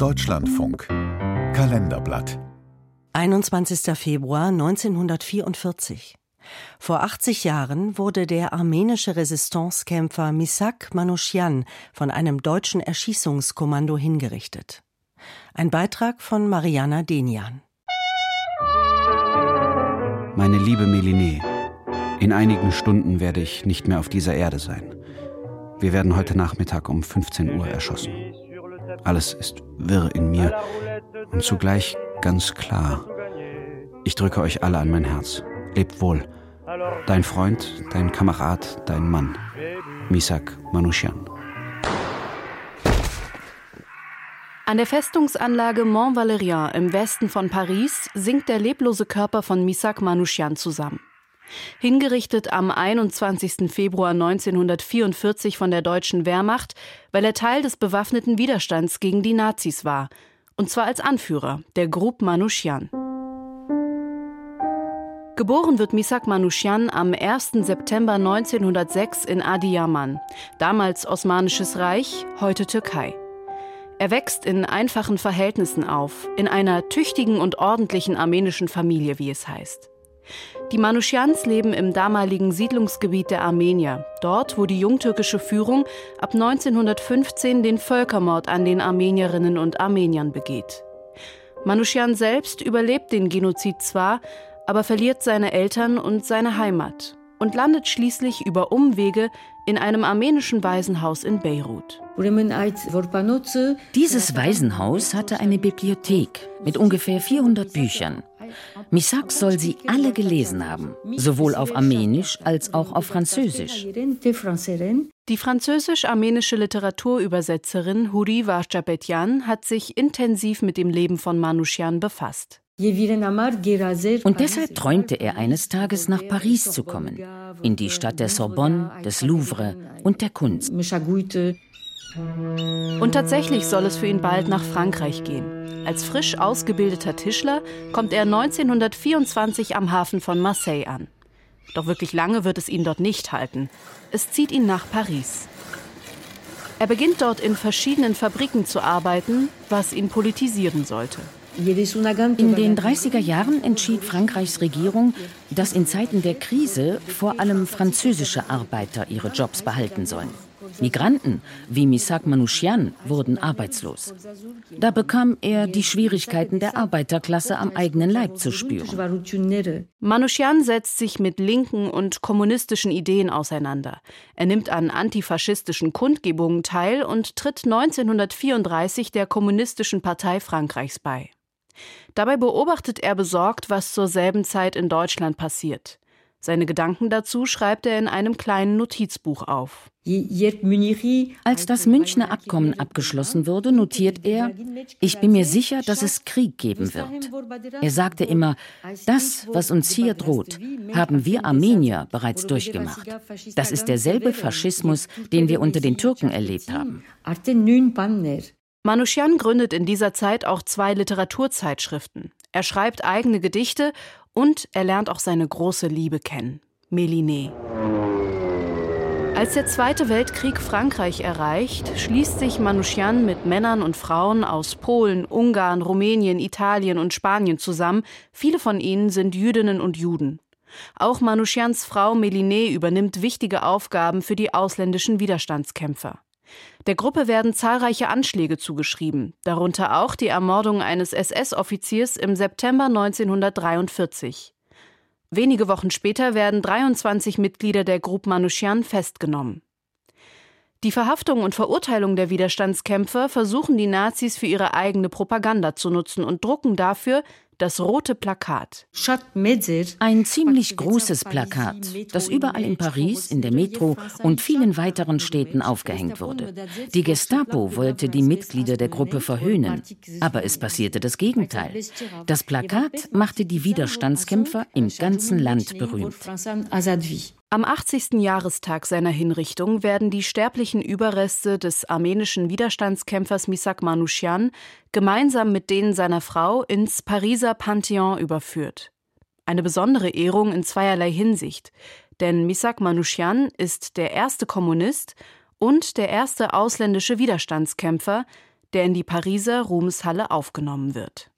Deutschlandfunk Kalenderblatt 21. Februar 1944 vor 80 Jahren wurde der armenische Resistancekämpfer Misak Manuschian von einem deutschen Erschießungskommando hingerichtet. Ein Beitrag von Mariana Denian. Meine liebe Meline, in einigen Stunden werde ich nicht mehr auf dieser Erde sein. Wir werden heute Nachmittag um 15 Uhr erschossen. Alles ist wirr in mir und zugleich ganz klar. Ich drücke euch alle an mein Herz. Lebt wohl. Dein Freund, dein Kamerad, dein Mann. Misak Manushian. An der Festungsanlage Mont Valérien im Westen von Paris sinkt der leblose Körper von Misak Manushian zusammen. Hingerichtet am 21. Februar 1944 von der deutschen Wehrmacht, weil er Teil des bewaffneten Widerstands gegen die Nazis war, und zwar als Anführer der Gruppe Manushian. Geboren wird Misak Manushian am 1. September 1906 in Adiyaman, damals Osmanisches Reich, heute Türkei. Er wächst in einfachen Verhältnissen auf, in einer tüchtigen und ordentlichen armenischen Familie, wie es heißt. Die Manuschians leben im damaligen Siedlungsgebiet der Armenier, dort, wo die jungtürkische Führung ab 1915 den Völkermord an den Armenierinnen und Armeniern begeht. Manuschian selbst überlebt den Genozid zwar, aber verliert seine Eltern und seine Heimat und landet schließlich über Umwege in einem armenischen Waisenhaus in Beirut. Dieses Waisenhaus hatte eine Bibliothek mit ungefähr 400 Büchern. Misak soll sie alle gelesen haben, sowohl auf Armenisch als auch auf Französisch. Die französisch-armenische Literaturübersetzerin Huri Varchapetyan hat sich intensiv mit dem Leben von Manuschian befasst. Und deshalb träumte er eines Tages nach Paris zu kommen, in die Stadt der Sorbonne, des Louvre und der Kunst. Und tatsächlich soll es für ihn bald nach Frankreich gehen. Als frisch ausgebildeter Tischler kommt er 1924 am Hafen von Marseille an. Doch wirklich lange wird es ihn dort nicht halten. Es zieht ihn nach Paris. Er beginnt dort in verschiedenen Fabriken zu arbeiten, was ihn politisieren sollte. In den 30er Jahren entschied Frankreichs Regierung, dass in Zeiten der Krise vor allem französische Arbeiter ihre Jobs behalten sollen. Migranten wie Misak Manushian wurden arbeitslos. Da bekam er die Schwierigkeiten der Arbeiterklasse am eigenen Leib zu spüren. Manushian setzt sich mit linken und kommunistischen Ideen auseinander. Er nimmt an antifaschistischen Kundgebungen teil und tritt 1934 der Kommunistischen Partei Frankreichs bei. Dabei beobachtet er besorgt, was zur selben Zeit in Deutschland passiert. Seine Gedanken dazu schreibt er in einem kleinen Notizbuch auf. Als das Münchner Abkommen abgeschlossen wurde, notiert er, ich bin mir sicher, dass es Krieg geben wird. Er sagte immer, das, was uns hier droht, haben wir Armenier bereits durchgemacht. Das ist derselbe Faschismus, den wir unter den Türken erlebt haben. Manuschian gründet in dieser Zeit auch zwei Literaturzeitschriften. Er schreibt eigene Gedichte und er lernt auch seine große Liebe kennen, Mélinée. Als der Zweite Weltkrieg Frankreich erreicht, schließt sich Manuschian mit Männern und Frauen aus Polen, Ungarn, Rumänien, Italien und Spanien zusammen. Viele von ihnen sind Jüdinnen und Juden. Auch Manuschians Frau Mélinée übernimmt wichtige Aufgaben für die ausländischen Widerstandskämpfer. Der Gruppe werden zahlreiche Anschläge zugeschrieben, darunter auch die Ermordung eines SS-Offiziers im September 1943. Wenige Wochen später werden 23 Mitglieder der Gruppe Manuschian festgenommen. Die Verhaftung und Verurteilung der Widerstandskämpfer versuchen die Nazis für ihre eigene Propaganda zu nutzen und drucken dafür das rote Plakat. Ein ziemlich großes Plakat, das überall in Paris, in der Metro und vielen weiteren Städten aufgehängt wurde. Die Gestapo wollte die Mitglieder der Gruppe verhöhnen, aber es passierte das Gegenteil. Das Plakat machte die Widerstandskämpfer im ganzen Land berühmt. Am 80. Jahrestag seiner Hinrichtung werden die sterblichen Überreste des armenischen Widerstandskämpfers Misak Manuschian gemeinsam mit denen seiner Frau ins Pariser Pantheon überführt. Eine besondere Ehrung in zweierlei Hinsicht, denn Misak Manuschian ist der erste Kommunist und der erste ausländische Widerstandskämpfer, der in die Pariser Ruhmeshalle aufgenommen wird.